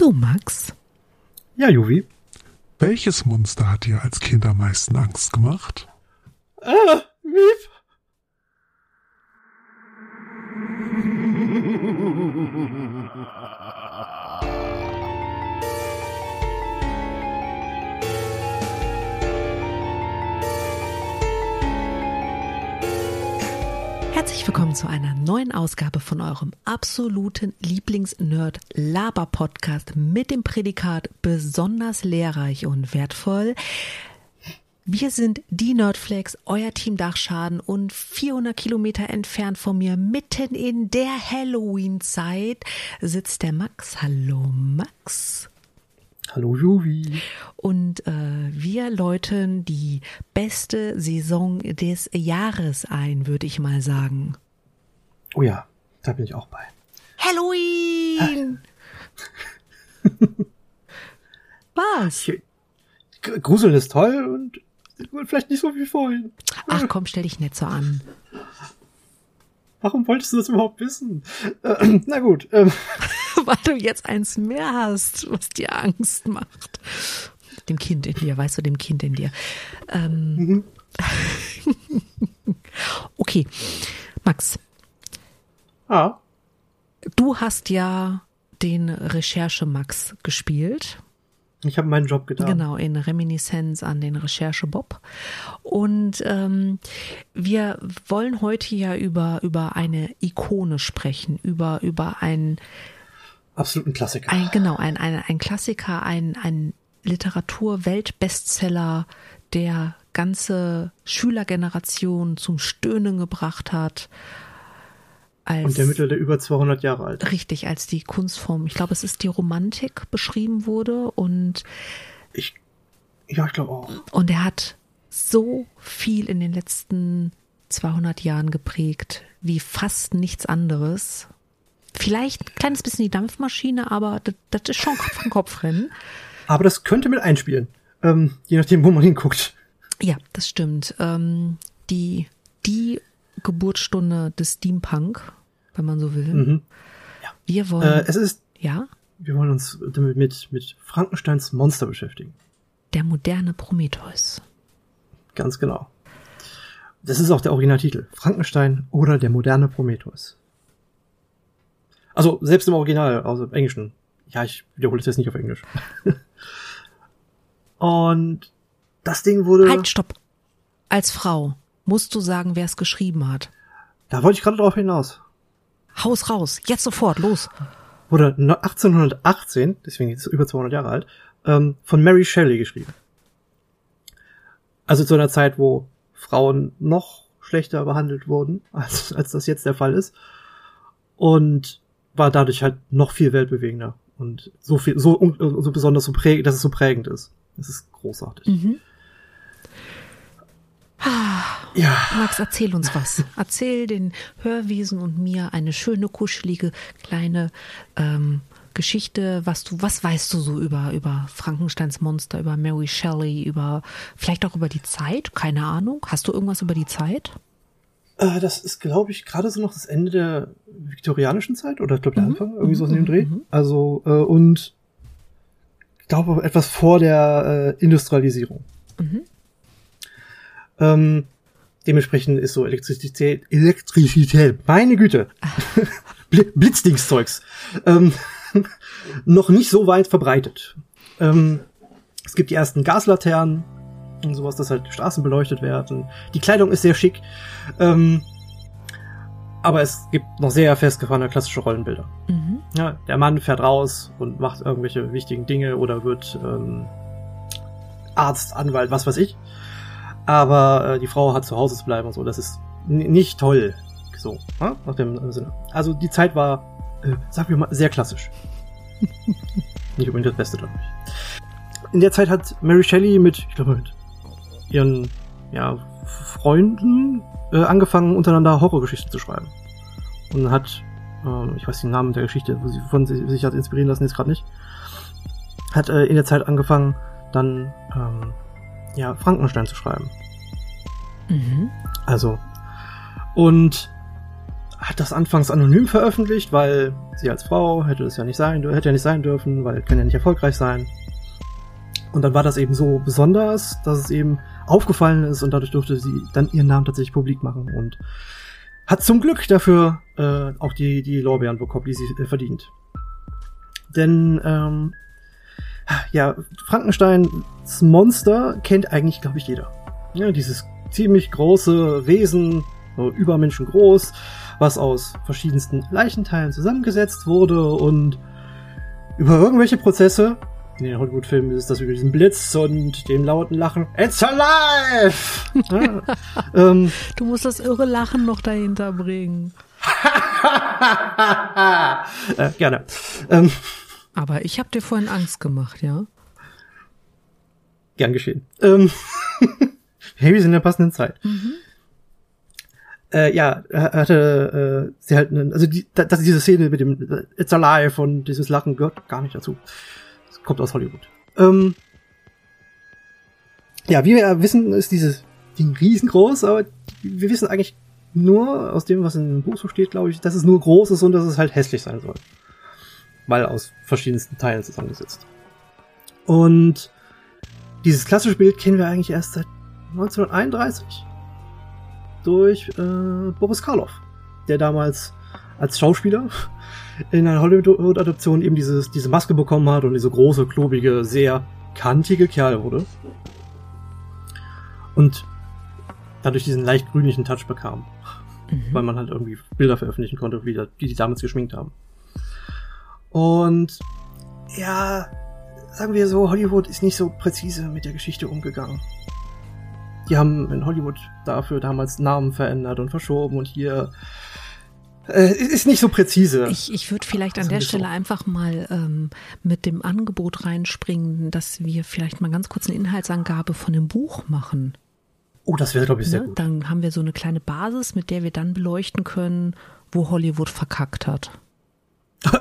du, Max? Ja, Juvi. Welches Monster hat dir als Kind am meisten Angst gemacht? Ah, Miep. Herzlich willkommen zu einer neuen Ausgabe von eurem absoluten Lieblings-Nerd-Laber-Podcast mit dem Prädikat besonders lehrreich und wertvoll. Wir sind die Nerdflex, euer Team Dachschaden und 400 Kilometer entfernt von mir, mitten in der Halloween-Zeit, sitzt der Max. Hallo Max. Hallo Juvi. Und äh, wir läuten die beste Saison des Jahres ein, würde ich mal sagen. Oh ja, da bin ich auch bei. Halloween! Was? Gruseln ist toll und vielleicht nicht so wie vorhin. Ach komm, stell dich nicht so an. Warum wolltest du das überhaupt wissen? Äh, na gut. Ähm, Weil du jetzt eins mehr hast, was dir Angst macht. Dem Kind in dir, weißt du, dem Kind in dir. Ähm, okay, Max, ah, du hast ja den Recherche-Max gespielt. ich habe meinen Job getan. Genau, in Reminiszenz an den Recherche-Bob. Und ähm, wir wollen heute ja über, über eine Ikone sprechen, über, über ein, Absoluten Klassiker. ein genau, ein, ein, ein Klassiker, ein, ein Literatur-Weltbestseller, der ganze Schülergeneration zum Stöhnen gebracht hat. Als, und der mittlerweile über 200 Jahre alt. richtig, als die Kunstform, ich glaube, es ist die Romantik beschrieben wurde und Ich, ja, ich glaube auch. Und er hat so viel in den letzten 200 Jahren geprägt, wie fast nichts anderes. Vielleicht ein kleines bisschen die Dampfmaschine, aber das, das ist schon Kopf an Kopf rennen. Aber das könnte mit einspielen. Ähm, je nachdem, wo man hinguckt. Ja, das stimmt. Ähm, die, die Geburtsstunde des Steampunk, wenn man so will. Mhm. Wir wollen, Äh, es ist, ja, wir wollen uns damit mit, mit Frankensteins Monster beschäftigen. der moderne Prometheus. Ganz genau. Das ist auch der Originaltitel. Frankenstein oder der moderne Prometheus. Also selbst im Original, also im Englischen. Ja, ich wiederhole es jetzt nicht auf Englisch. Und das Ding wurde, Halt, stopp. Als Frau musst du sagen, wer es geschrieben hat. da wollte ich gerade drauf hinaus, Haus raus, jetzt sofort, los. wurde no- 1818, deswegen ist es über 200 Jahre alt, ähm, von Mary Shelley geschrieben. Also zu einer Zeit, wo Frauen noch schlechter behandelt wurden, als, als das jetzt der Fall ist. Und war dadurch halt noch viel weltbewegender. Und so viel, so, so besonders so prägend, dass es so prägend ist. Das ist großartig. Mhm. Ja. Max, erzähl uns was. Erzähl den Hörwesen und mir eine schöne, kuschelige, kleine ähm, Geschichte, was du, was weißt du so über, über Frankensteins Monster, über Mary Shelley, über, vielleicht auch über die Zeit? Keine Ahnung. Hast du irgendwas über die Zeit? Äh, das ist, glaube ich, gerade so noch das Ende der viktorianischen Zeit oder ich glaube der Anfang, irgendwie so in dem Dreh. Also, äh, und ich glaube etwas vor der äh, Industrialisierung. Mhm. Ähm, dementsprechend ist so Elektrizität, Elektrizität, meine Güte, Bli- Blitzdingstzeugs, ähm, noch nicht so weit verbreitet. Ähm, es gibt die ersten Gaslaternen und sowas, dass halt Straßen beleuchtet werden. Die Kleidung ist sehr schick. Ähm, aber es gibt noch sehr festgefahrene klassische Rollenbilder. Mhm. Ja, der Mann fährt raus und macht irgendwelche wichtigen Dinge oder wird ähm, Arzt, Anwalt, was weiß ich. Aber äh, die Frau hat zu Hause zu bleiben und so. Das ist nicht toll. So, ja? nach dem Sinne. Also die Zeit war, äh, sagen wir mal, sehr klassisch. nicht unbedingt das Beste dadurch. In der Zeit hat Mary Shelley mit, ich glaube, mit ihren ja, Freunden äh, angefangen, untereinander Horrorgeschichten zu schreiben. Und hat, ähm, ich weiß den Namen der Geschichte, wo sie von sich, sich hat inspirieren lassen, jetzt gerade nicht, hat äh, in der Zeit angefangen, dann ähm, ja, Frankenstein zu schreiben. Mhm. Also, und hat das anfangs anonym veröffentlicht, weil sie als Frau hätte es ja nicht sein, hätte ja nicht sein dürfen, weil kann ja nicht erfolgreich sein. Und dann war das eben so besonders, dass es eben aufgefallen ist und dadurch durfte sie dann ihren Namen tatsächlich publik machen und hat zum Glück dafür äh, auch die, die Lorbeeren bekommen, die sie äh, verdient. Denn ähm, ja, Frankensteins Monster kennt eigentlich, glaube ich, jeder. Ja, dieses ziemlich große Wesen, so übermenschen groß, was aus verschiedensten Leichenteilen zusammengesetzt wurde und über irgendwelche Prozesse, in den Hollywood-Filmen ist das über diesen Blitz und dem lauten Lachen, It's alive! ja, ähm, du musst das irre Lachen noch dahinter bringen. äh, gerne. Ähm, Aber ich habe dir vorhin Angst gemacht, ja? Gern geschehen. Ähm, hey, wir sind in der passenden Zeit. Mhm äh, ja, hatte äh, sie halt einen, also die, dass diese Szene mit dem It's Alive und dieses Lachen gehört gar nicht dazu. Das kommt aus Hollywood. Ähm, ja, wie wir wissen, ist dieses Ding riesengroß, aber wir wissen eigentlich nur aus dem, was in dem Buch so steht, glaube ich, dass es nur groß ist und dass es halt hässlich sein soll. Weil aus verschiedensten Teilen zusammengesetzt. Und dieses klassische Bild kennen wir eigentlich erst seit 1931 durch äh, Boris Karloff, der damals als Schauspieler in einer Hollywood-Adaption eben dieses, diese Maske bekommen hat und diese große, klobige, sehr kantige Kerl wurde. Und dadurch diesen leicht grünlichen Touch bekam. Mhm. Weil man halt irgendwie Bilder veröffentlichen konnte, wie die, die damals geschminkt haben. Und ja, sagen wir so, Hollywood ist nicht so präzise mit der Geschichte umgegangen die haben in Hollywood dafür damals Namen verändert und verschoben und hier äh, ist nicht so präzise. Ich, ich würde vielleicht an der Stelle so. einfach mal ähm, mit dem Angebot reinspringen, dass wir vielleicht mal ganz kurz eine Inhaltsangabe von dem Buch machen. Oh, das wäre, glaube ich, sehr ne? gut. Dann haben wir so eine kleine Basis, mit der wir dann beleuchten können, wo Hollywood verkackt hat.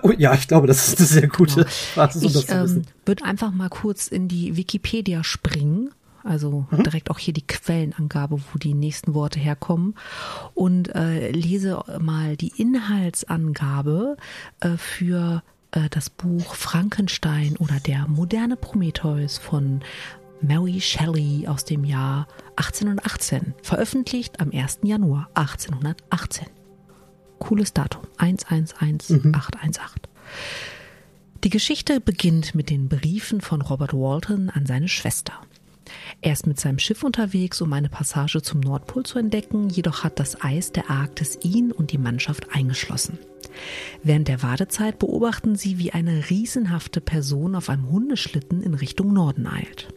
Oh, ja, ich glaube, das ist eine sehr gute genau. Basis, um ich, das zu wissen. Ähm, würde einfach mal kurz in die Wikipedia springen also mhm. direkt auch hier die Quellenangabe, wo die nächsten Worte herkommen. Und äh, lese mal die Inhaltsangabe äh, für äh, das Buch Frankenstein oder der moderne Prometheus von Mary Shelley aus dem Jahr 1818, veröffentlicht am 1. Januar 1818. Cooles Datum, 111818. Mhm. Die Geschichte beginnt mit den Briefen von Robert Walton an seine Schwester. Er ist mit seinem Schiff unterwegs, um eine Passage zum Nordpol zu entdecken, jedoch hat das Eis der Arktis ihn und die Mannschaft eingeschlossen. Während der Wartezeit beobachten sie, wie eine riesenhafte Person auf einem Hundeschlitten in Richtung Norden eilt.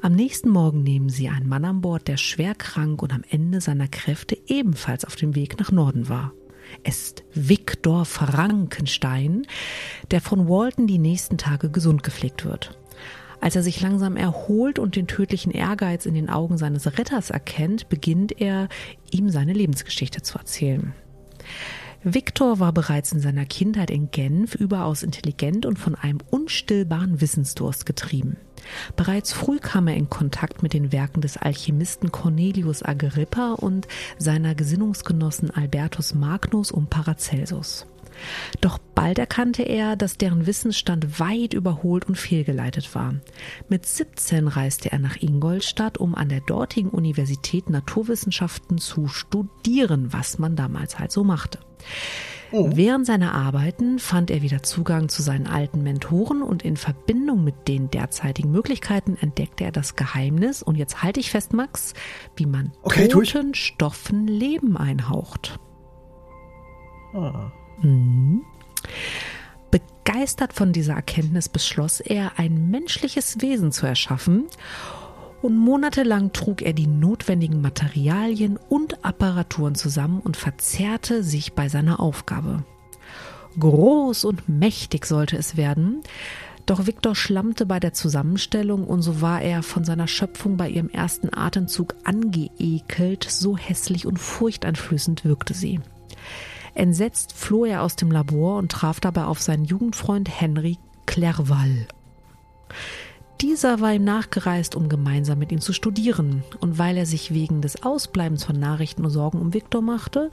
Am nächsten Morgen nehmen sie einen Mann an Bord, der schwer krank und am Ende seiner Kräfte ebenfalls auf dem Weg nach Norden war. Es ist Viktor Frankenstein, der von Walton die nächsten Tage gesund gepflegt wird. Als er sich langsam erholt und den tödlichen Ehrgeiz in den Augen seines Retters erkennt, beginnt er, ihm seine Lebensgeschichte zu erzählen. Viktor war bereits in seiner Kindheit in Genf überaus intelligent und von einem unstillbaren Wissensdurst getrieben. Bereits früh kam er in Kontakt mit den Werken des Alchemisten Cornelius Agrippa und seiner Gesinnungsgenossen Albertus Magnus und Paracelsus. Doch bald erkannte er, dass deren Wissensstand weit überholt und fehlgeleitet war. Mit 17 reiste er nach Ingolstadt, um an der dortigen Universität Naturwissenschaften zu studieren, was man damals halt so machte. Oh. Während seiner Arbeiten fand er wieder Zugang zu seinen alten Mentoren und in Verbindung mit den derzeitigen Möglichkeiten entdeckte er das Geheimnis, und jetzt halte ich fest, Max, wie man okay, toten Stoffen Leben einhaucht. Ah. Begeistert von dieser Erkenntnis beschloss er, ein menschliches Wesen zu erschaffen und monatelang trug er die notwendigen Materialien und Apparaturen zusammen und verzerrte sich bei seiner Aufgabe. Groß und mächtig sollte es werden, doch Viktor schlammte bei der Zusammenstellung und so war er von seiner Schöpfung bei ihrem ersten Atemzug angeekelt, so hässlich und furchteinflößend wirkte sie. Entsetzt floh er aus dem Labor und traf dabei auf seinen Jugendfreund Henry Clerval. Dieser war ihm nachgereist, um gemeinsam mit ihm zu studieren, und weil er sich wegen des Ausbleibens von Nachrichten und Sorgen um Viktor machte,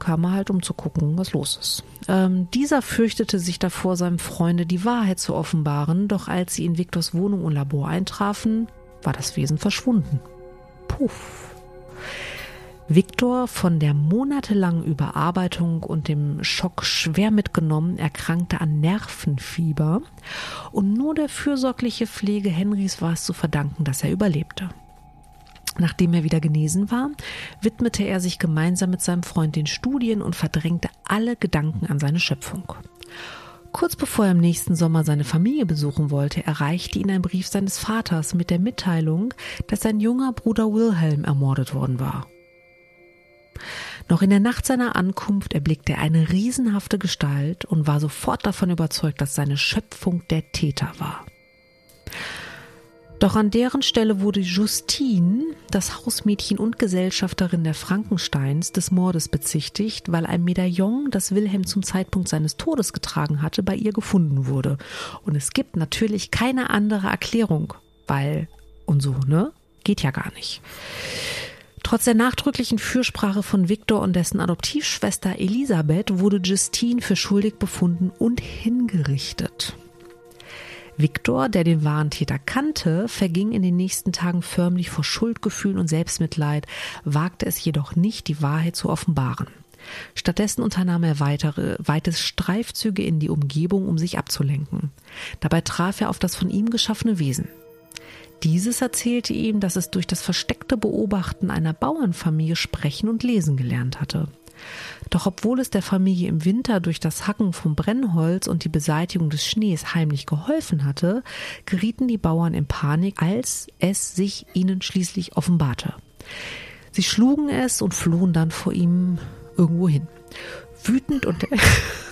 kam er halt, um zu gucken, was los ist. Ähm, dieser fürchtete sich davor, seinem Freunde die Wahrheit zu offenbaren, doch als sie in Viktors Wohnung und Labor eintrafen, war das Wesen verschwunden. Puff. Viktor, von der monatelangen Überarbeitung und dem Schock schwer mitgenommen, erkrankte an Nervenfieber und nur der fürsorgliche Pflege Henrys war es zu verdanken, dass er überlebte. Nachdem er wieder genesen war, widmete er sich gemeinsam mit seinem Freund den Studien und verdrängte alle Gedanken an seine Schöpfung. Kurz bevor er im nächsten Sommer seine Familie besuchen wollte, erreichte ihn ein Brief seines Vaters mit der Mitteilung, dass sein junger Bruder Wilhelm ermordet worden war. Noch in der Nacht seiner Ankunft erblickte er eine riesenhafte Gestalt und war sofort davon überzeugt, dass seine Schöpfung der Täter war. Doch an deren Stelle wurde Justine, das Hausmädchen und Gesellschafterin der Frankensteins, des Mordes bezichtigt, weil ein Medaillon, das Wilhelm zum Zeitpunkt seines Todes getragen hatte, bei ihr gefunden wurde. Und es gibt natürlich keine andere Erklärung, weil und so, ne? Geht ja gar nicht. Trotz der nachdrücklichen Fürsprache von Viktor und dessen Adoptivschwester Elisabeth wurde Justine für schuldig befunden und hingerichtet. Viktor, der den wahren Täter kannte, verging in den nächsten Tagen förmlich vor Schuldgefühlen und Selbstmitleid, wagte es jedoch nicht, die Wahrheit zu offenbaren. Stattdessen unternahm er weitere, weites Streifzüge in die Umgebung, um sich abzulenken. Dabei traf er auf das von ihm geschaffene Wesen. Dieses erzählte ihm, dass es durch das versteckte Beobachten einer Bauernfamilie sprechen und lesen gelernt hatte. Doch obwohl es der Familie im Winter durch das Hacken vom Brennholz und die Beseitigung des Schnees heimlich geholfen hatte, gerieten die Bauern in Panik, als es sich ihnen schließlich offenbarte. Sie schlugen es und flohen dann vor ihm irgendwo hin. Wütend und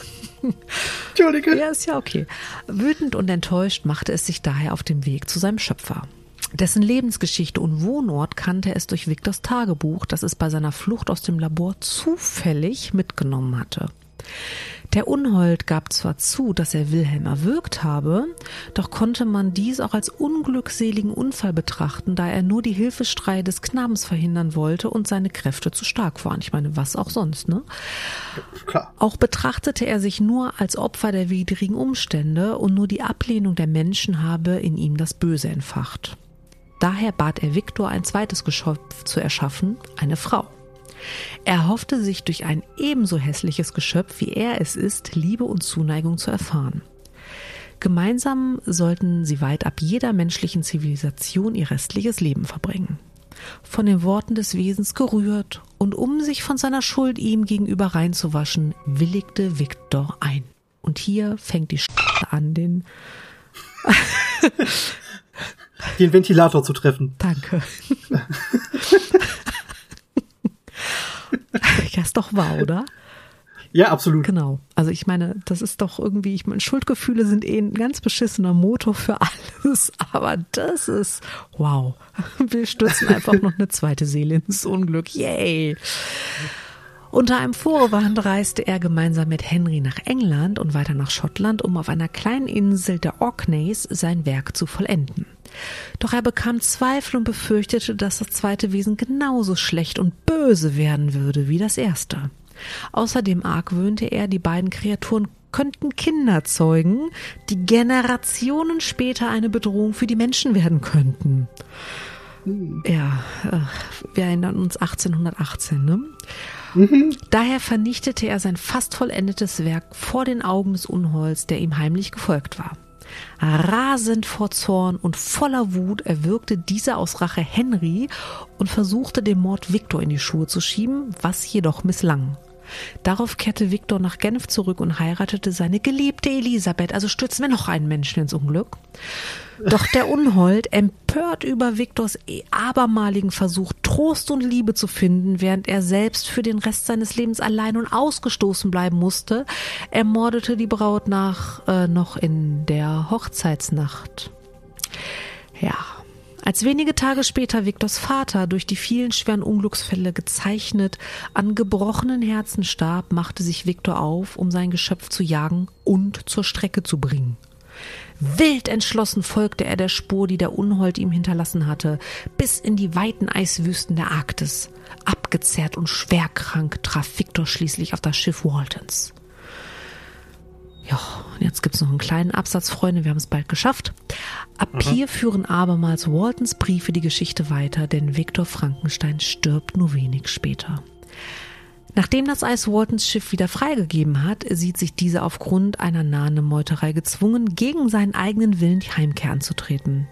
Entschuldige. Ja, ist ja okay. Wütend und enttäuscht machte es sich daher auf den Weg zu seinem Schöpfer. Dessen Lebensgeschichte und Wohnort kannte es durch Victors Tagebuch, das es bei seiner Flucht aus dem Labor zufällig mitgenommen hatte. Der Unhold gab zwar zu, dass er Wilhelm erwürgt habe, doch konnte man dies auch als unglückseligen Unfall betrachten, da er nur die Hilfestrei des Knabens verhindern wollte und seine Kräfte zu stark waren. Ich meine, was auch sonst, ne? Klar. Auch betrachtete er sich nur als Opfer der widrigen Umstände und nur die Ablehnung der Menschen habe in ihm das Böse entfacht. Daher bat er Viktor, ein zweites Geschöpf zu erschaffen, eine Frau. Er hoffte sich durch ein ebenso hässliches Geschöpf, wie er es ist, Liebe und Zuneigung zu erfahren. Gemeinsam sollten sie weit ab jeder menschlichen Zivilisation ihr restliches Leben verbringen. Von den Worten des Wesens gerührt und um sich von seiner Schuld ihm gegenüber reinzuwaschen, willigte Viktor ein. Und hier fängt die Sch an, den den Ventilator zu treffen. Danke. ja, ist doch wahr, oder? Ja, absolut. Genau. Also ich meine, das ist doch irgendwie, ich meine, Schuldgefühle sind eh ein ganz beschissener Motor für alles, aber das ist wow. Wir stürzen einfach noch eine zweite Seele ins Unglück. Yay! Unter einem Vorwand reiste er gemeinsam mit Henry nach England und weiter nach Schottland, um auf einer kleinen Insel der Orkneys sein Werk zu vollenden. Doch er bekam Zweifel und befürchtete, dass das zweite Wesen genauso schlecht und böse werden würde wie das erste. Außerdem argwöhnte er, die beiden Kreaturen könnten Kinder zeugen, die Generationen später eine Bedrohung für die Menschen werden könnten. Ja, äh, wir erinnern uns 1818, ne? Daher vernichtete er sein fast vollendetes Werk vor den Augen des Unholds, der ihm heimlich gefolgt war. Rasend vor Zorn und voller Wut erwürgte dieser aus Rache Henry und versuchte den Mord Viktor in die Schuhe zu schieben, was jedoch misslang. Darauf kehrte Viktor nach Genf zurück und heiratete seine geliebte Elisabeth. Also stürzen wir noch einen Menschen ins Unglück. Doch der Unhold, empört über Viktors abermaligen Versuch, Trost und Liebe zu finden, während er selbst für den Rest seines Lebens allein und ausgestoßen bleiben musste, ermordete die Braut nach äh, noch in der Hochzeitsnacht. Ja, als wenige Tage später Viktors Vater durch die vielen schweren Unglücksfälle gezeichnet an gebrochenen Herzen starb, machte sich Viktor auf, um sein Geschöpf zu jagen und zur Strecke zu bringen. Wild entschlossen folgte er der Spur, die der Unhold ihm hinterlassen hatte, bis in die weiten Eiswüsten der Arktis. Ab gezerrt und schwerkrank traf Victor schließlich auf das Schiff Waltons. Ja, jetzt gibt's noch einen kleinen Absatz, Freunde, wir haben es bald geschafft. Ab mhm. hier führen abermals Waltons Briefe die Geschichte weiter, denn Viktor Frankenstein stirbt nur wenig später. Nachdem das Eis Waltons Schiff wieder freigegeben hat, sieht sich dieser aufgrund einer nahen Meuterei gezwungen, gegen seinen eigenen Willen die Heimkehr anzutreten.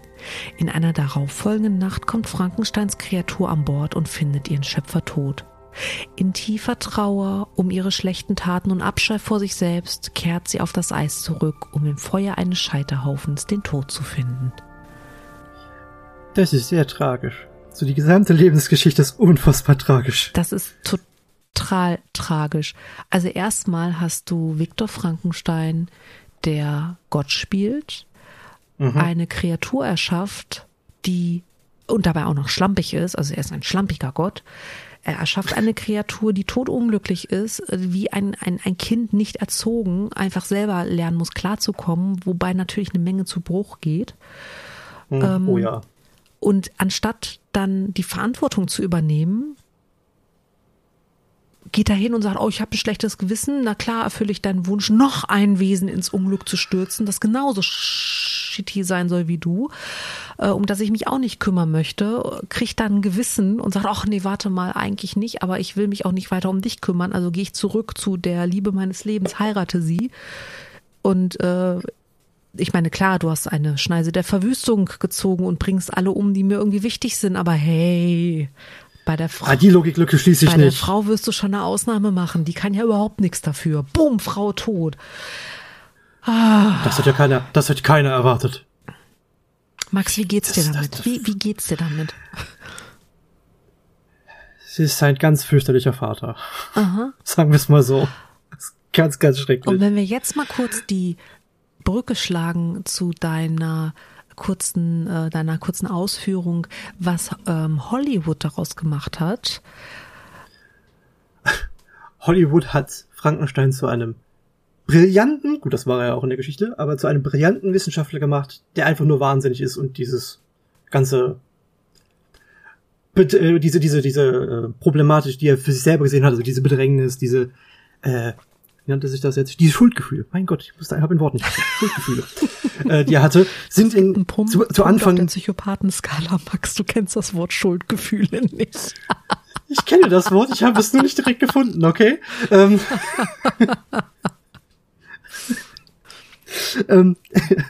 In einer darauffolgenden Nacht kommt Frankensteins Kreatur an Bord und findet ihren Schöpfer tot. In tiefer Trauer um ihre schlechten Taten und Abscheu vor sich selbst kehrt sie auf das Eis zurück, um im Feuer eines Scheiterhaufens den Tod zu finden. Das ist sehr tragisch. So die gesamte Lebensgeschichte ist unfassbar tragisch. Das ist total tragisch. Also erstmal hast du Viktor Frankenstein, der Gott spielt, mhm. eine Kreatur erschafft, die und dabei auch noch schlampig ist, also er ist ein schlampiger Gott, er erschafft eine Kreatur, die totunglücklich ist, wie ein, ein, ein Kind nicht erzogen, einfach selber lernen muss, klarzukommen, wobei natürlich eine Menge zu Bruch geht. Hm, ähm, oh ja. Und anstatt dann die Verantwortung zu übernehmen, geht er hin und sagt, oh, ich habe ein schlechtes Gewissen. Na klar, erfülle ich deinen Wunsch, noch ein Wesen ins Unglück zu stürzen, das genauso shitty sein soll wie du, äh, um das ich mich auch nicht kümmern möchte, kriegt dann ein Gewissen und sagt, ach nee, warte mal, eigentlich nicht, aber ich will mich auch nicht weiter um dich kümmern, also gehe ich zurück zu der Liebe meines Lebens, heirate sie. Und äh, ich meine, klar, du hast eine Schneise der Verwüstung gezogen und bringst alle um, die mir irgendwie wichtig sind, aber hey, bei der Frau. Ah, die Logiklücke schließe ich bei nicht. Bei der Frau wirst du schon eine Ausnahme machen. Die kann ja überhaupt nichts dafür. Bumm, Frau tot. Ah. Das hat ja keiner, das hat keiner erwartet. Max, wie geht's dir damit? Das, das, wie, wie geht's dir damit? Sie ist ein ganz fürchterlicher Vater. Aha. Sagen wir es mal so. ganz, ganz schrecklich. Und wenn wir jetzt mal kurz die Brücke schlagen zu deiner kurzen, äh, deiner kurzen Ausführung, was ähm, Hollywood daraus gemacht hat. Hollywood hat Frankenstein zu einem brillanten, gut, das war er ja auch in der Geschichte, aber zu einem brillanten Wissenschaftler gemacht, der einfach nur wahnsinnig ist und dieses ganze äh, diese diese diese äh, Problematik, die er für sich selber gesehen hat, also diese Bedrängnis, diese äh, wie nannte sich das jetzt? Die Schuldgefühle. Mein Gott, ich wusste, ich habe ein Wort nicht. Schuldgefühle, äh, die er hatte, sind in Punkt, zu, zu Anfang der Psychopathenskala, Max. Du kennst das Wort Schuldgefühle nicht. ich kenne das Wort, ich habe es nur nicht direkt gefunden. Okay. Ähm, ähm,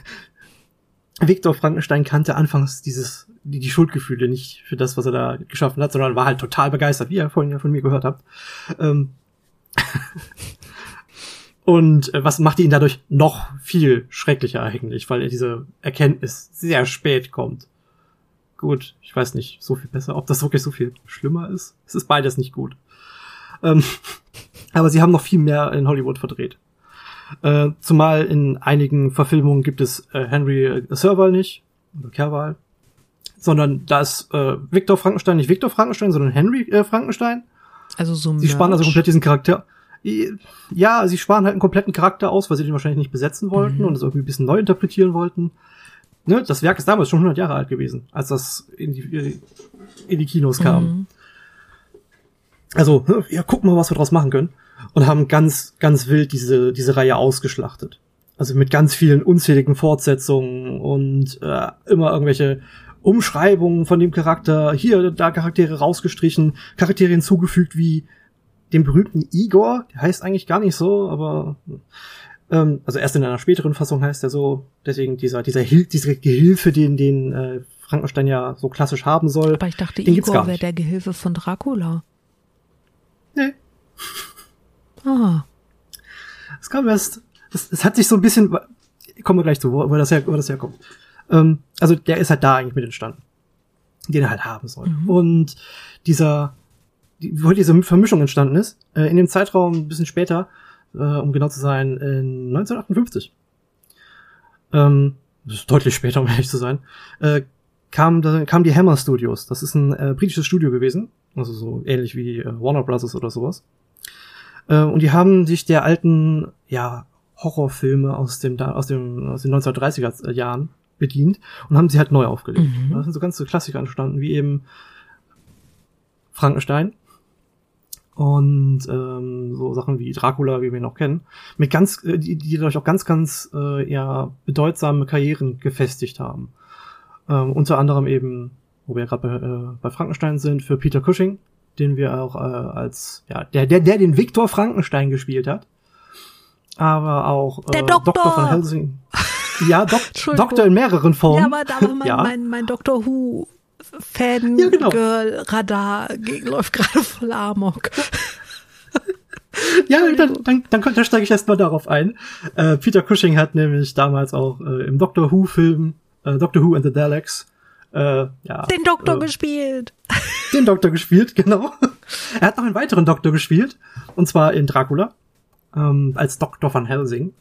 Viktor Frankenstein kannte anfangs dieses die, die Schuldgefühle nicht für das, was er da geschaffen hat, sondern war halt total begeistert, wie ihr vorhin ja von mir gehört habt. Ähm, Und äh, was macht ihn dadurch noch viel schrecklicher eigentlich, weil er diese Erkenntnis sehr spät kommt. Gut, ich weiß nicht so viel besser, ob das wirklich so viel schlimmer ist. Es ist beides nicht gut. Ähm, aber sie haben noch viel mehr in Hollywood verdreht. Äh, zumal in einigen Verfilmungen gibt es äh, Henry äh, Serval nicht, oder Kerval, sondern da ist äh, Victor Frankenstein nicht Victor Frankenstein, sondern Henry äh, Frankenstein. Also so Sie spannen also komplett diesen Charakter ja, sie sparen halt einen kompletten Charakter aus, weil sie den wahrscheinlich nicht besetzen wollten mhm. und es irgendwie ein bisschen neu interpretieren wollten. Ne, das Werk ist damals schon 100 Jahre alt gewesen, als das in die, in die Kinos kam. Mhm. Also, ne, ja, gucken wir, was wir draus machen können. Und haben ganz, ganz wild diese, diese Reihe ausgeschlachtet. Also mit ganz vielen unzähligen Fortsetzungen und äh, immer irgendwelche Umschreibungen von dem Charakter, hier, da Charaktere rausgestrichen, Charaktere hinzugefügt wie den berühmten Igor, der heißt eigentlich gar nicht so, aber ähm, also erst in einer späteren Fassung heißt er so, deswegen dieser, dieser Hil diese Gehilfe, den, den äh, Frankenstein ja so klassisch haben soll. Aber ich dachte, Igor wäre der Gehilfe von Dracula. Nee. Ah. Es kam erst, es, es hat sich so ein bisschen, kommen wir gleich zu, wo, wo das, her, wo das herkommt. Ähm, also der ist halt da eigentlich mit entstanden, den er halt haben soll. Mhm. Und dieser die, wo diese Vermischung entstanden ist, äh, in dem Zeitraum ein bisschen später, äh, um genau zu sein, in 1958. Ähm, das ist deutlich später, um ehrlich zu sein, äh, kam, da, kam die Hammer Studios. Das ist ein äh, britisches Studio gewesen, also so ähnlich wie äh, Warner Brothers oder sowas. Äh, und die haben sich der alten, ja, Horrorfilme aus dem, aus dem, aus den 1930er Jahren bedient und haben sie halt neu aufgelegt. Mhm. Da sind so ganze Klassiker entstanden, wie eben Frankenstein, und ähm, so Sachen wie Dracula, wie wir ihn noch kennen, mit ganz, äh, die, die dadurch auch ganz, ganz äh, ja, bedeutsame Karrieren gefestigt haben. Ähm, unter anderem eben, wo wir gerade bei, äh, bei Frankenstein sind, für Peter Cushing, den wir auch äh, als, ja, der, der, der den Viktor Frankenstein gespielt hat. Aber auch äh, Der Doktor! Doktor von Helsing. Ja, Dok Doktor in mehreren Formen. Ja, aber, aber mein, Ja. mein, mein Doctor Who Fan Ja, genau. Girl Radar ge- läuft gerade voll Amok. Ja, dann, dann, dann, dann steige ich erst mal darauf ein. Äh, Peter Cushing hat nämlich damals auch äh, im Doctor Who-Film äh, Doctor Who and the Daleks äh, ja, Den Doktor äh, gespielt. den Doktor gespielt, genau. er hat noch einen weiteren Doktor gespielt, und zwar in Dracula, ähm, als Doktor van Helsing.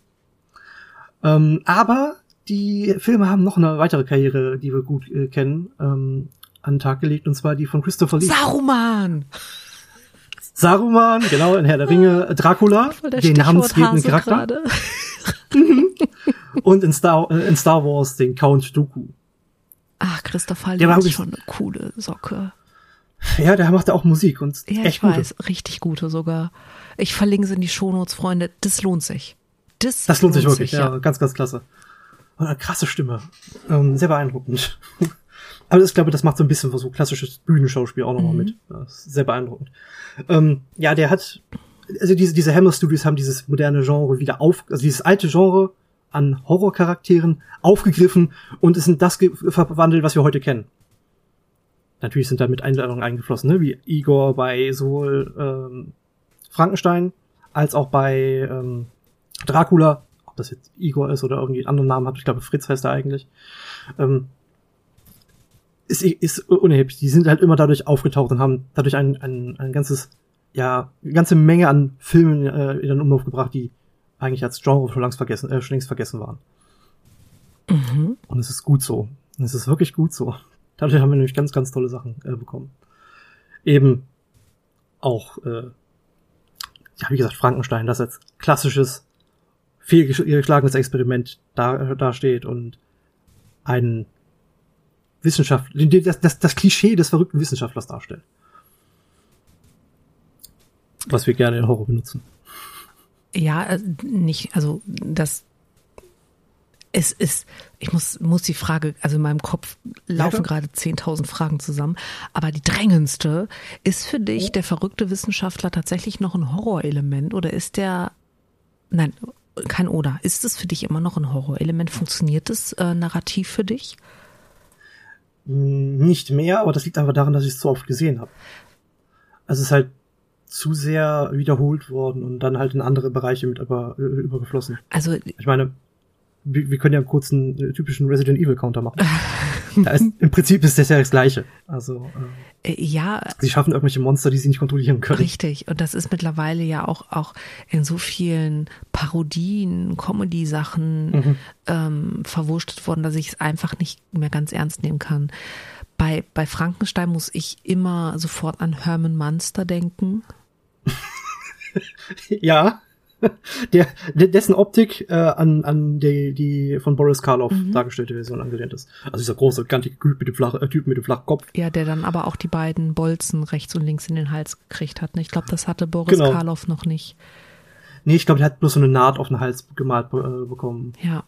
Ähm, aber die Filme haben noch eine weitere Karriere, die wir gut äh, kennen, ähm, an den Tag gelegt, und zwar die von Christopher Lee. Saruman. Saruman, genau, in Herr der Ringe, äh, Dracula, der den namensgebenden Charakter. gerade. Und in Star, äh, in Star Wars den Count Dooku. Ach, Christopher Der war Lee ist wirklich- schon eine coole Socke. Ja, der macht ja auch Musik und Ja, echt ich gute. weiß, richtig gute sogar. Ich verlinke sie in die Shownotes, Freunde. Das lohnt sich. Das, Das lohnt sich wirklich, ja. Ganz, ganz klasse. Krasse Stimme. Ähm, sehr beeindruckend. Aber ich glaube, das macht so ein bisschen so klassisches Bühnenschauspiel auch nochmal Mhm. mit. Das ist sehr beeindruckend. Ähm, ja, der hat, also diese, diese Hammer Studios haben dieses moderne Genre wieder auf, also dieses alte Genre an Horrorcharakteren aufgegriffen und es in das verwandelt, was wir heute kennen. Natürlich sind da mit Einladungen eingeflossen, ne? wie Igor bei sowohl ähm, Frankenstein als auch bei ähm, Dracula, ob das jetzt Igor ist oder irgendwie einen anderen Namen hat, ich glaube Fritz heißt er eigentlich, ähm, ist, ist unerheblich. Die sind halt immer dadurch aufgetaucht und haben dadurch ein, ein, ein ganzes, ja, eine ganze Menge an Filmen äh, in den Umlauf gebracht, die eigentlich als Genre schon längst vergessen, äh, schon längst vergessen waren. Mhm. Und es ist gut so. Und es ist wirklich gut so. Dadurch haben wir nämlich ganz, ganz tolle Sachen äh, bekommen. Eben auch, äh, ja, wie gesagt, Frankenstein, das als klassisches, fehlgeschlagenes Experiment da, da steht und ein Wissenschaft, das, das, das Klischee des verrückten Wissenschaftlers darstellt. Was wir gerne in Horror benutzen. Ja, äh, nicht, also das es ist, ich muss, muss die Frage, also in meinem Kopf laufen gerade 10.000 Fragen zusammen, aber die drängendste, ist für dich der verrückte Wissenschaftler tatsächlich noch ein Horrorelement oder ist der, nein, kein Oder, ist es für dich immer noch ein Horrorelement? Funktioniert das äh, narrativ für dich? Nicht mehr, aber das liegt einfach daran, dass ich es zu oft gesehen habe. Also es ist halt zu sehr wiederholt worden und dann halt in andere Bereiche mit über, übergeflossen. Also Ich meine, wir, wir können ja kurz einen äh, typischen Resident Evil Counter machen. da ist, Im Prinzip ist das ja das Gleiche. Also äh, äh, ja, sie schaffen irgendwelche Monster, die sie nicht kontrollieren können. Richtig. Und das ist mittlerweile ja auch, auch in so vielen Parodien, Comedy-Sachen Mhm. ähm, verwurstet worden, dass ich es einfach nicht mehr ganz ernst nehmen kann. Bei, bei Frankenstein muss ich immer sofort an Herman Munster denken. Ja. Der, dessen Optik äh, an, an die, die von Boris Karloff Mhm. dargestellte Version angelehnt ist. Also dieser große, kantige Typ mit dem flachen, äh, Typ mit dem flachen Kopf. Ja, der dann aber auch die beiden Bolzen rechts und links in den Hals gekriegt hat. ne? Ich glaube, das hatte Boris Genau. Karloff noch nicht. Nee, ich glaube, der hat bloß so eine Naht auf den Hals gemalt äh, bekommen, Ja.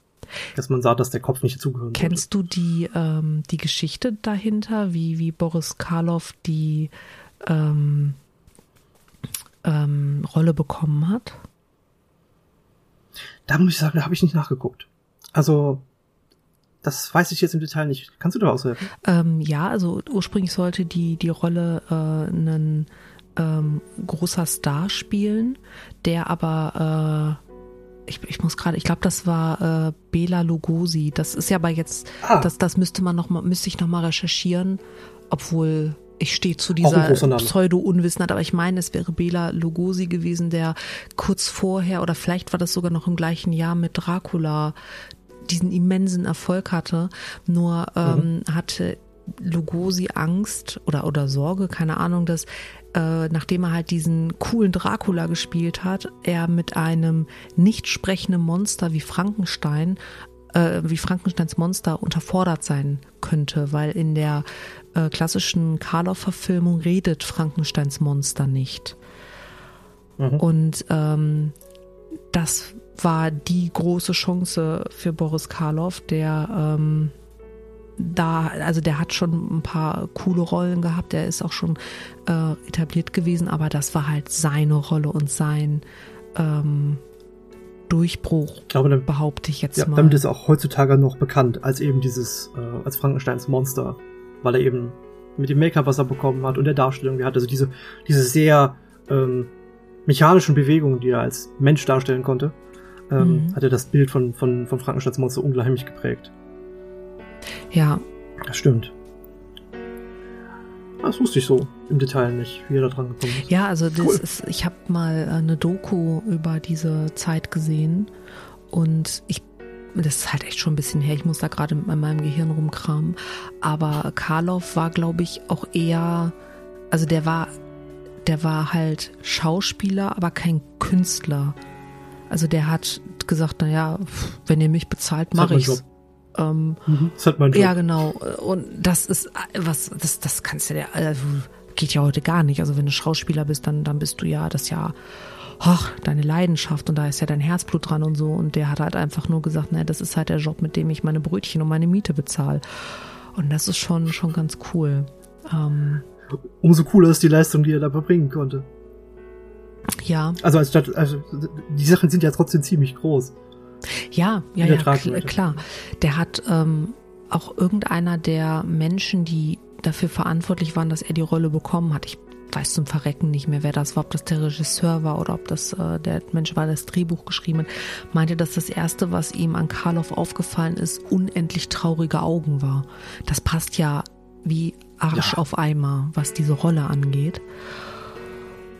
dass man sah, dass der Kopf nicht dazugehören sollte. Kennst du die, ähm, die Geschichte dahinter, wie, wie Boris Karloff die ähm, ähm, Rolle bekommen hat? Da muss ich sagen, da habe ich nicht nachgeguckt. Also, das weiß ich jetzt im Detail nicht. Kannst du da aushelfen? Ähm, ja, also ursprünglich sollte die, die Rolle äh, ein ähm, großer Star spielen, der aber äh, ich, ich muss gerade, ich glaube, das war äh, Bela Lugosi. Das ist ja aber jetzt, Ah. das, das müsste man noch mal, müsste ich noch mal recherchieren, obwohl ich stehe zu dieser. Pseudo-Unwissenheit, aber ich meine, es wäre Bela Lugosi gewesen, der kurz vorher oder vielleicht war das sogar noch im gleichen Jahr mit Dracula diesen immensen Erfolg hatte. Nur ähm, hatte Lugosi Angst oder, oder Sorge, keine Ahnung, dass äh, nachdem er halt diesen coolen Dracula gespielt hat, er mit einem nicht sprechenden Monster wie Frankenstein, äh, wie Frankensteins Monster unterfordert sein könnte, weil in der äh, klassischen Karloff-Verfilmung redet Frankensteins Monster nicht. Mhm. Und ähm, das war die große Chance für Boris Karloff, der ähm, da, also der hat schon ein paar coole Rollen gehabt, der ist auch schon äh, etabliert gewesen, aber das war halt seine Rolle und sein ähm, Durchbruch, ich glaube, dann, behaupte ich jetzt ja, mal. Damit ist auch heutzutage noch bekannt als eben dieses, äh, als Frankensteins Monster, weil er eben mit dem Make-up, was er bekommen hat und der Darstellung, die er hat, also diese, diese sehr ähm, mechanischen Bewegungen, die er als Mensch darstellen konnte, ähm, mhm. hat er das Bild von, von, von Frankensteins Monster unheimlich geprägt. Ja. Das stimmt. Das wusste ich so im Detail nicht, wie er da dran gekommen ist. Ja, also das cool. ist, ich habe mal eine Doku über diese Zeit gesehen und ich das ist halt echt schon ein bisschen her. Ich muss da gerade mit meinem Gehirn rumkramen. Aber Karloff war, glaube ich, auch eher, also der war, der war halt Schauspieler, aber kein Künstler. Also der hat gesagt, na ja, wenn ihr mich bezahlt, mache ich's. Ähm, mhm, das hat mein Job. Ja, genau. Und das ist was, das, das kannst du ja, also geht ja heute gar nicht. Also wenn du Schauspieler bist, dann, dann bist du ja das ja, ach, deine Leidenschaft und da ist ja dein Herzblut dran und so. Und der hat halt einfach nur gesagt, naja, das ist halt der Job, mit dem ich meine Brötchen und meine Miete bezahle. Und das ist schon, schon ganz cool. Ähm, Umso cooler ist die Leistung, die er da verbringen konnte. Ja. Also, anstatt, also die Sachen sind ja trotzdem ziemlich groß. Ja, ja, ja, kl klar. Der hat ähm, auch irgendeiner der Menschen, die dafür verantwortlich waren, dass er die Rolle bekommen hat. Ich weiß zum Verrecken nicht mehr, wer das war, ob das der Regisseur war oder ob das äh, der Mensch war, der das Drehbuch geschrieben hat, meinte, dass das erste, was ihm an Karloff aufgefallen ist, unendlich traurige Augen war. Das passt ja wie Arsch ja. auf Eimer, was diese Rolle angeht.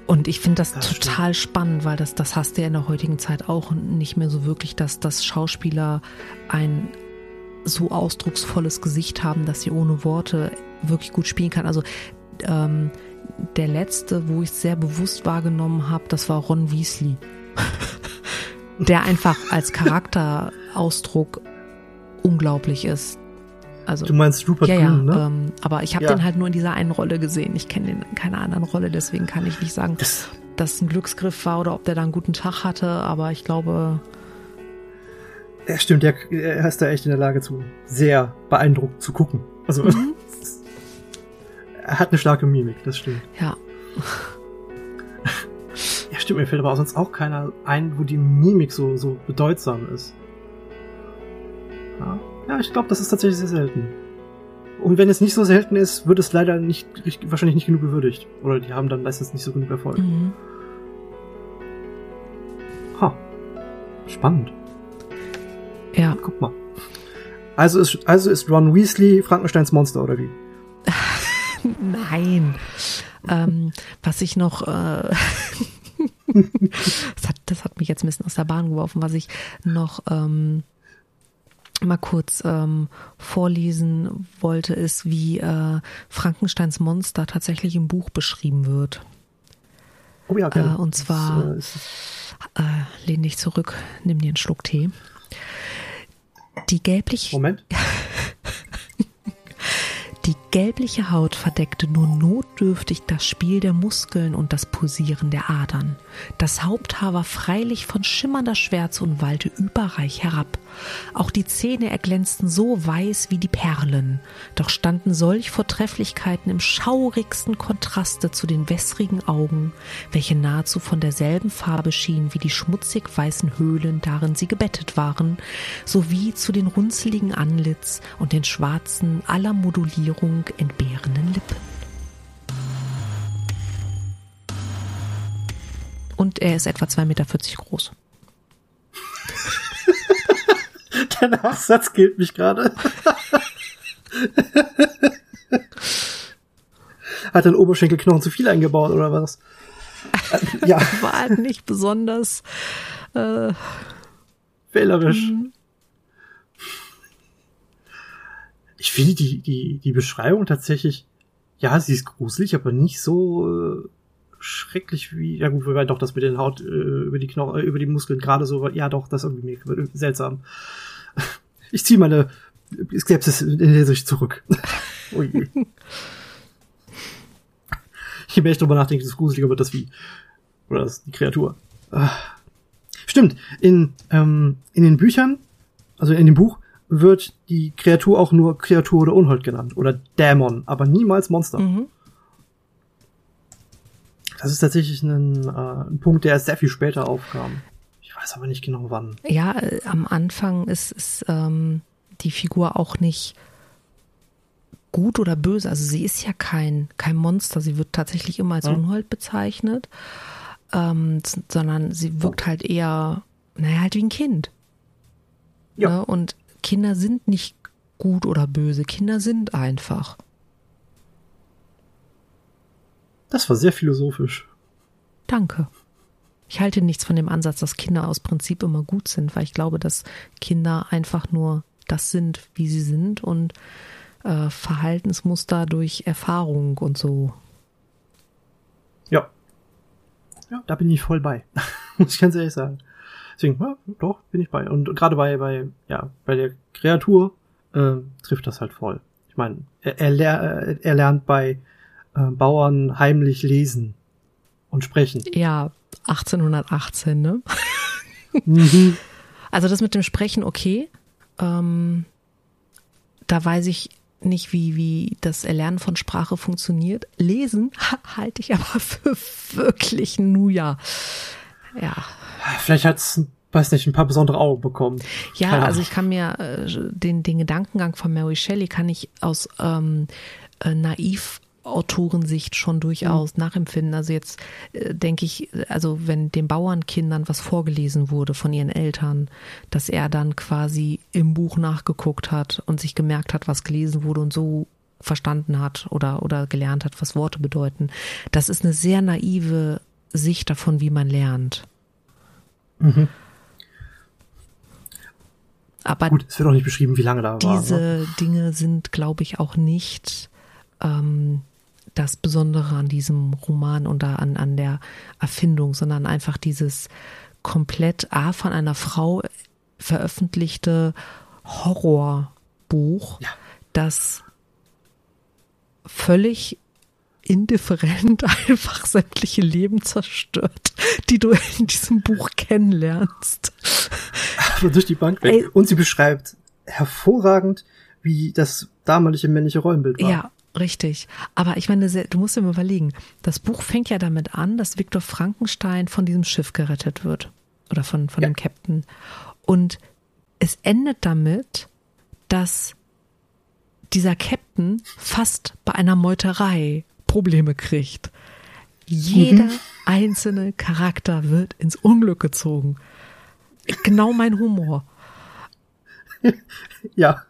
Und ich finde das, das, total stimmt. spannend, weil das, das hast du ja in der heutigen Zeit auch nicht mehr so wirklich, dass, dass Schauspieler ein so ausdrucksvolles Gesicht haben, dass sie ohne Worte wirklich gut spielen kann. Also ähm, der letzte, wo ich es sehr bewusst wahrgenommen habe, das war Ron Weasley. der einfach als Charakterausdruck unglaublich ist. Also, du meinst Rupert ja, Green, ja, ne? Ähm, aber ich habe ja. den halt nur in dieser einen Rolle gesehen. Ich kenne den in keiner anderen Rolle, deswegen kann ich nicht sagen, das, dass ein Glücksgriff war oder ob der da einen guten Tag hatte, aber ich glaube. Ja, stimmt, der, er ist da echt in der Lage zu sehr beeindruckt zu gucken. Also mhm. er hat eine starke Mimik, das stimmt. Ja. ja, stimmt, mir fällt aber auch sonst auch keiner ein, wo die Mimik so, so bedeutsam ist. Ja. Ja, ich glaube, das ist tatsächlich sehr selten. Und wenn es nicht so selten ist, wird es leider nicht, wahrscheinlich nicht genug gewürdigt. Oder die haben dann meistens nicht so genug Erfolg. Mhm. Ha. Spannend. Ja. Guck mal. Also ist, also ist Ron Weasley Frankensteins Monster, oder wie? Nein. ähm, was ich noch, äh, das, hat, das hat mich jetzt ein bisschen aus der Bahn geworfen, was ich noch ähm, mal kurz ähm, vorlesen wollte, ist, wie äh, Frankensteins Monster tatsächlich im Buch beschrieben wird. Oh ja, gerne. Äh, und zwar, das, äh, lehn dich zurück, nimm dir einen Schluck Tee. Die gelbliche. Moment. Die gelbliche Haut verdeckte nur notdürftig das Spiel der Muskeln und das Pulsieren der Adern. Das Haupthaar war freilich von schimmernder Schwärze und wallte überreich herab. Auch die Zähne erglänzten so weiß wie die Perlen, doch standen solch Vortrefflichkeiten im schaurigsten Kontraste zu den wässrigen Augen, welche nahezu von derselben Farbe schienen wie die schmutzig weißen Höhlen, darin sie gebettet waren, sowie zu den runzeligen Anlitz und den schwarzen, aller Modulierung entbehrenden Lippen. Und er ist etwa 2,40 Meter groß. Der Nachsatz gilt mich gerade. Hat dein Oberschenkelknochen zu viel eingebaut oder was? Äh, ja. War halt nicht besonders äh, wählerisch. Mhm. Ich finde die, die, die Beschreibung tatsächlich, ja, sie ist gruselig, aber nicht so äh, schrecklich wie, ja gut, wobei doch das mit den Haut äh, über die Knochen, äh, über die Muskeln gerade so, ja doch, das irgendwie seltsam. Ich ziehe meine Skepsis in der Sicht zurück. oh je. Je mehr ich drüber nachdenke, desto gruseliger wird das, wie, Oder das die Kreatur. Ah. Stimmt, in, ähm, in den Büchern, also in dem Buch, wird die Kreatur auch nur Kreatur oder Unhold genannt. Oder Dämon, aber niemals Monster. Mhm. Das ist tatsächlich ein, äh, ein Punkt, der erst sehr viel später aufkam. Weiß aber nicht genau wann. Ja, äh, am Anfang ist, ist ähm, die Figur auch nicht gut oder böse. Also sie ist ja kein, kein Monster. Sie wird tatsächlich immer als Ja. Unhold bezeichnet. Ähm, sondern sie wirkt halt eher, naja, halt wie ein Kind. Ja. Ne? Und Kinder sind nicht gut oder böse. Kinder sind einfach. Das war sehr philosophisch. Danke. Ich halte nichts von dem Ansatz, dass Kinder aus Prinzip immer gut sind, weil ich glaube, dass Kinder einfach nur das sind, wie sie sind und äh, Verhaltensmuster durch Erfahrung und so. Ja. Ja, da bin ich voll bei. Muss ich ganz ehrlich sagen. Deswegen, ja, doch, bin ich bei. Und gerade bei, bei, ja, bei der Kreatur äh, trifft das halt voll. Ich meine, er, er, äh, er lernt bei äh, Bauern heimlich lesen und sprechen. Ja, 1818, ne? mhm. Also das mit dem Sprechen okay. Ähm, da weiß ich nicht, wie, wie das Erlernen von Sprache funktioniert. Lesen halte ich aber für wirklich Nuja. Ja. Vielleicht hat's, weiß nicht, ein paar besondere Augen bekommen. Ja, Keine also ich kann mir äh, den, den Gedankengang von Mary Shelley kann ich aus ähm, äh, naiv Autorensicht schon durchaus nachempfinden. Also jetzt äh, denke ich, also wenn den Bauernkindern was vorgelesen wurde von ihren Eltern, dass er dann quasi im Buch nachgeguckt hat und sich gemerkt hat, was gelesen wurde und so verstanden hat oder, oder gelernt hat, was Worte bedeuten. Das ist eine sehr naive Sicht davon, wie man lernt. Aber Gut, es wird auch nicht beschrieben, wie lange da war. Ne? diese Dinge sind, glaube ich, auch nicht ähm, das Besondere an diesem Roman und da an, an der Erfindung, sondern einfach dieses komplett A von einer Frau veröffentlichte Horrorbuch, Ja. das völlig indifferent einfach sämtliche Leben zerstört, die du in diesem Buch kennenlernst. Also durch die Bank weg. Ey. Und sie beschreibt hervorragend, wie das damalige männliche Rollenbild war. Ja, richtig. Aber ich meine, du musst dir mal überlegen, das Buch fängt ja damit an, dass Viktor Frankenstein von diesem Schiff gerettet wird. Oder von, von Ja. dem Captain. Und es endet damit, dass dieser Captain fast bei einer Meuterei Probleme kriegt. Jeder einzelne Charakter wird ins Unglück gezogen. Genau mein Humor. Ja.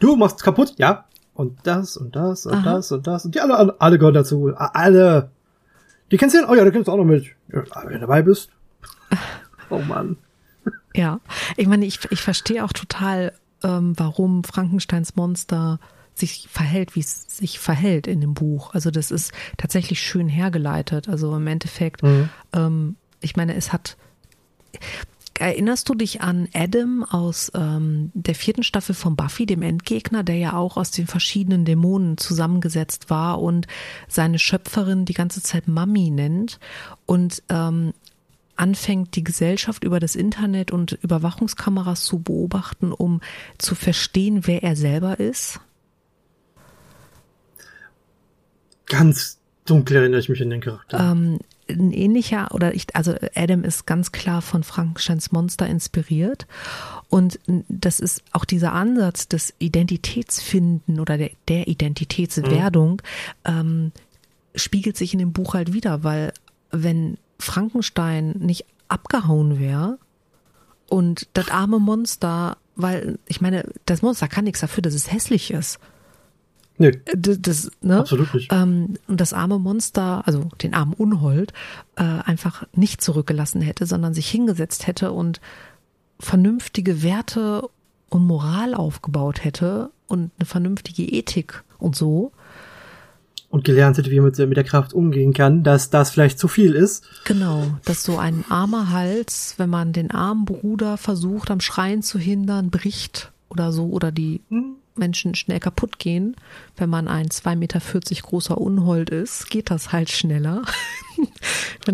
Du machst kaputt, ja. Und das und das und Aha. das und das. Und die alle, alle, alle gehören dazu. Alle. Die kennst du denn? Oh ja, du kennst auch noch mit. Ja, wenn du dabei bist. Oh Mann. Ja, ich meine, ich, ich verstehe auch total, ähm, warum Frankensteins Monster sich verhält, wie es sich verhält in dem Buch. Also das ist tatsächlich schön hergeleitet. Also im Endeffekt, ähm, ich meine, es hat. Erinnerst du dich an Adam aus ähm, der vierten Staffel von Buffy, dem Endgegner, der ja auch aus den verschiedenen Dämonen zusammengesetzt war und seine Schöpferin die ganze Zeit Mami nennt und ähm, anfängt, die Gesellschaft über das Internet und Überwachungskameras zu beobachten, um zu verstehen, wer er selber ist? Ganz dunkel erinnere ich mich an den Charakter. Ähm, ein ähnlicher, oder ich, also Adam ist ganz klar von Frankensteins Monster inspiriert. Und das ist auch dieser Ansatz des Identitätsfinden oder der, der Identitätswerdung, ähm, spiegelt sich in dem Buch halt wieder, weil wenn Frankenstein nicht abgehauen wäre und das arme Monster, weil ich meine, das Monster kann nichts dafür, dass es hässlich ist. Nö, Das, ne? absolut nicht. ähm, und das arme Monster, also den armen Unhold, äh, einfach nicht zurückgelassen hätte, sondern sich hingesetzt hätte und vernünftige Werte und Moral aufgebaut hätte und eine vernünftige Ethik und so. Und gelernt hätte, wie man mit, mit der Kraft umgehen kann, dass das vielleicht zu viel ist. Genau, dass so ein armer Hals, wenn man den armen Bruder versucht, am Schreien zu hindern, bricht oder so, oder die Menschen schnell kaputt gehen. Wenn man ein 2,40 Meter großer Unhold ist, geht das halt schneller.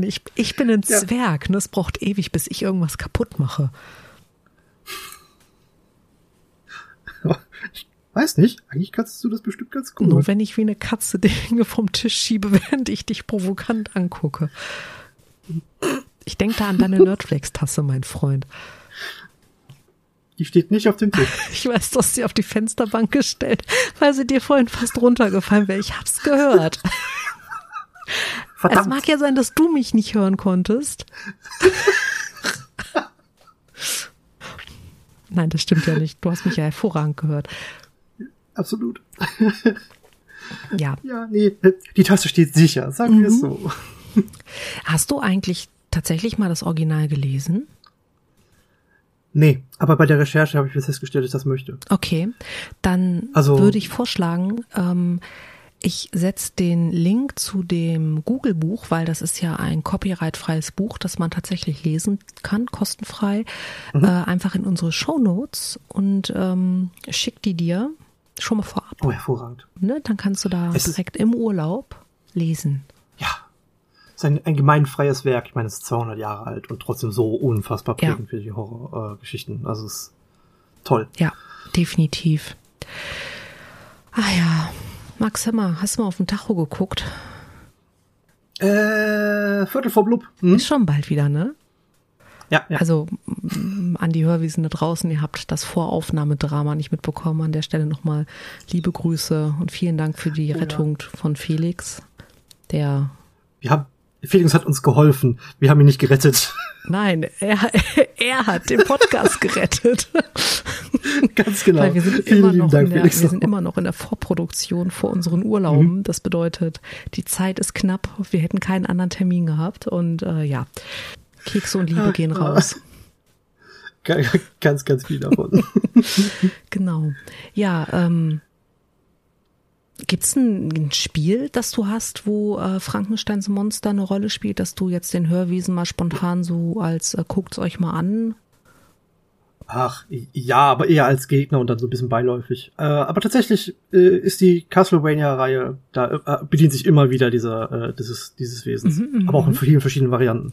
Ich, ich bin ein Ja. Zwerg, ne? es braucht ewig, bis ich irgendwas kaputt mache. Ich weiß nicht, eigentlich kannst du das bestimmt ganz gut. Nur wenn ich wie eine Katze Dinge vom Tisch schiebe, während ich dich provokant angucke. Ich denke da an deine Nerdflex-Tasse, mein Freund. Die steht nicht auf dem Tisch. Ich weiß, du hast sie auf die Fensterbank gestellt, weil sie dir vorhin fast runtergefallen wäre. Ich hab's gehört. Es Verdammt. mag ja sein, dass du mich nicht hören konntest. Nein, das stimmt ja nicht. Du hast mich ja hervorragend gehört. Absolut. Ja. Ja, nee, die Tasse steht sicher, sagen wir es Mhm. so. Hast du eigentlich tatsächlich mal das Original gelesen? Nee, aber bei der Recherche habe ich festgestellt, dass ich das möchte. Okay, dann Also- würde ich vorschlagen, ähm, ich setze den Link zu dem Google-Buch, weil das ist ja ein copyrightfreies Buch, das man tatsächlich lesen kann, kostenfrei, Mhm. äh, einfach in unsere Shownotes und ähm, schick die dir schon mal vorab. Oh, hervorragend. Ne? Dann kannst du da Es direkt im Urlaub lesen. Ja. Ist ein, ein gemeinfreies Werk. Ich meine, es ist 200 Jahre alt und trotzdem so unfassbar Ja. prägend für die Horrorgeschichten. also es ist toll. Ja, definitiv. Ah ja, Max, hör mal, hast du mal auf den Tacho geguckt? Äh, Viertel vor Blub. Hm? Ist schon bald wieder, ne? Ja, ja. Also m, an die Hörwiesen da draußen, ihr habt das Voraufnahmedrama nicht mitbekommen. An der Stelle nochmal liebe Grüße und vielen Dank für die Oh ja. Rettung von Felix. Der wir haben, Felix hat uns geholfen. Wir haben ihn nicht gerettet. Nein, er, er hat den Podcast gerettet. Ganz genau. Weil wir sind, Vielen immer lieben noch, Dank, in der, Felix. wir sind immer noch in der Vorproduktion vor unseren Mhm. Urlauben. Das bedeutet, die Zeit ist knapp. Wir hätten keinen anderen Termin gehabt. Und äh, ja, Kekse und Liebe gehen raus. Ga- ganz, ganz viel davon. Genau. Ja, ähm, gibt's ein, ein Spiel, das du hast, wo äh, Frankensteins Monster eine Rolle spielt, dass du jetzt den Hörwiesen mal spontan so als äh, guckt's euch mal an? Ach, ja, aber eher als Gegner und dann so ein bisschen beiläufig. Äh, aber tatsächlich äh, ist die Castlevania-Reihe, da äh, bedient sich immer wieder dieser, äh, dieses, dieses Wesens. Mhm, aber auch in vielen verschiedenen Varianten.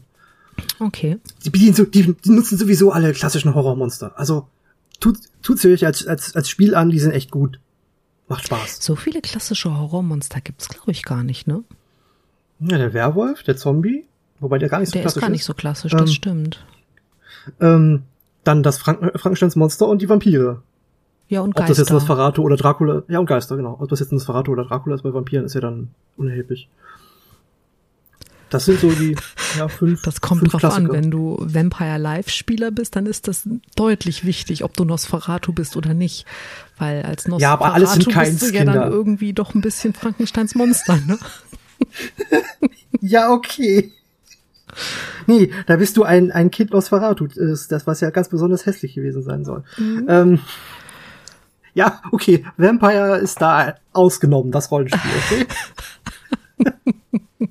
Okay. Die bedienen so, die, die nutzen sowieso alle klassischen Horrormonster. Also tut, tut sie euch als, als, als Spiel an, die sind echt gut. Macht Spaß. So viele klassische Horrormonster gibt's, glaube ich, gar nicht, ne? Ja, der Werwolf, der Zombie, wobei der gar nicht so Der ist klassisch gar nicht so klassisch, Ähm, das stimmt. Ähm, dann das Frank Frankensteins Monster und die Vampire. Ja, und Ob das jetzt Geister. Nosferatu oder Dracula, ja und Geister, genau. Ob das jetzt Nosferatu oder Dracula ist bei Vampiren, ist ja dann unerheblich. Das sind so die, ja, fünf. Das kommt fünf drauf an, Klassiker. wenn du Vampire Live-Spieler bist, dann ist das deutlich wichtig, ob du Nosferatu bist oder nicht. Weil als Nosferatu Ja, aber alles sind bist du ja dann irgendwie doch ein bisschen Frankensteins Monster, ne? Ja, okay. Nee, da bist du ein, ein Kind Nosferatu, das, das was ja ganz besonders hässlich gewesen sein soll. Mhm. Ähm, ja, okay, Vampire ist da ausgenommen, das Rollenspiel, okay?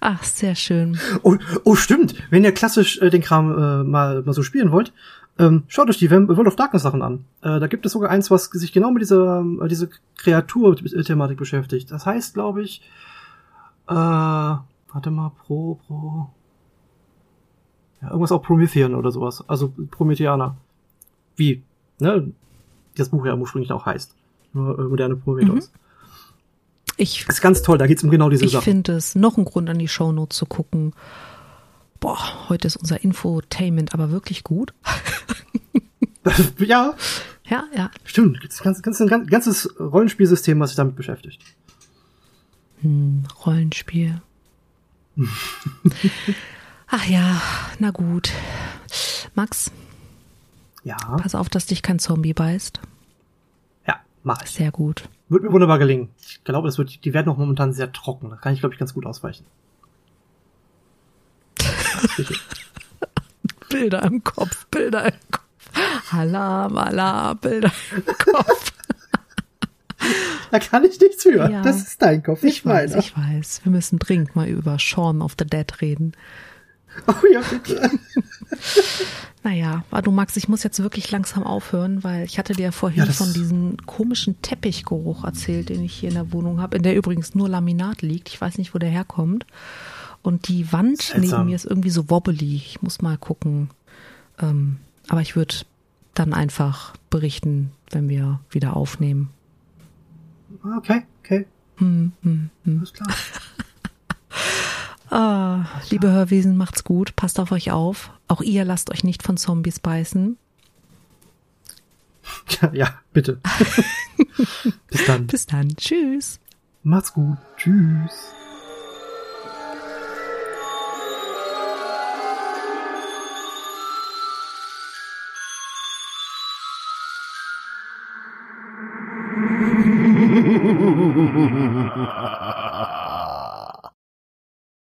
Ach, sehr schön. Oh, oh stimmt. Wenn ihr klassisch äh, den Kram äh, mal, mal so spielen wollt, ähm, schaut euch die World of Darkness Sachen an. Äh, da gibt es sogar eins, was sich genau mit dieser äh, diese Kreatur-Thematik beschäftigt. Das heißt, glaube ich, äh, warte mal, Pro, Pro. Ja, irgendwas auch Promethean oder sowas. Also Prometheaner. Wie, ne? Das Buch ja ursprünglich auch heißt. Nur äh, moderne Prometheus. Ich, Ist ganz toll, da geht's um genau diese ich Sachen. finde es noch ein Grund, an die Shownotes zu gucken. Boah, heute ist unser Infotainment aber wirklich gut. ja, Ja, ja. Stimmt, gibt's ganz, ganz, ein ganzes Rollenspielsystem, was sich damit beschäftigt. Hm, Rollenspiel. Ach ja, na gut. Max, Ja, pass auf, dass dich kein Zombie beißt. ja, mach ich. Sehr gut. Wird mir wunderbar gelingen. Ich glaube, das wird, die werden auch momentan sehr trocken. Da kann ich, glaube ich, ganz gut ausweichen. Bilder im Kopf, Bilder im Kopf. Alarm, Alarm, Bilder im Kopf. Da kann ich nichts für. Ja. Das ist dein Kopf, nicht Ich weiß, meiner. ich weiß. Wir müssen dringend mal über Shaun of the Dead reden. Oh ja, bitte. Naja, aber du Max, ich muss jetzt wirklich langsam aufhören, weil ich hatte dir vorhin Ja, von diesem komischen Teppichgeruch erzählt, den ich hier in der Wohnung habe, in der übrigens nur Laminat liegt. Ich weiß nicht, wo der herkommt. Und die Wand Seltsam. neben mir ist irgendwie so wobbly. Ich muss mal gucken. Ähm, aber ich würde dann einfach berichten, wenn wir wieder aufnehmen. Okay, okay. Hm, hm, hm. Alles klar. Ah, liebe Hörwesen, macht's gut. Passt auf euch auf. Auch ihr lasst euch nicht von Zombies beißen. Ja, ja bitte. Bis dann. Bis dann. Tschüss. Macht's gut. Tschüss.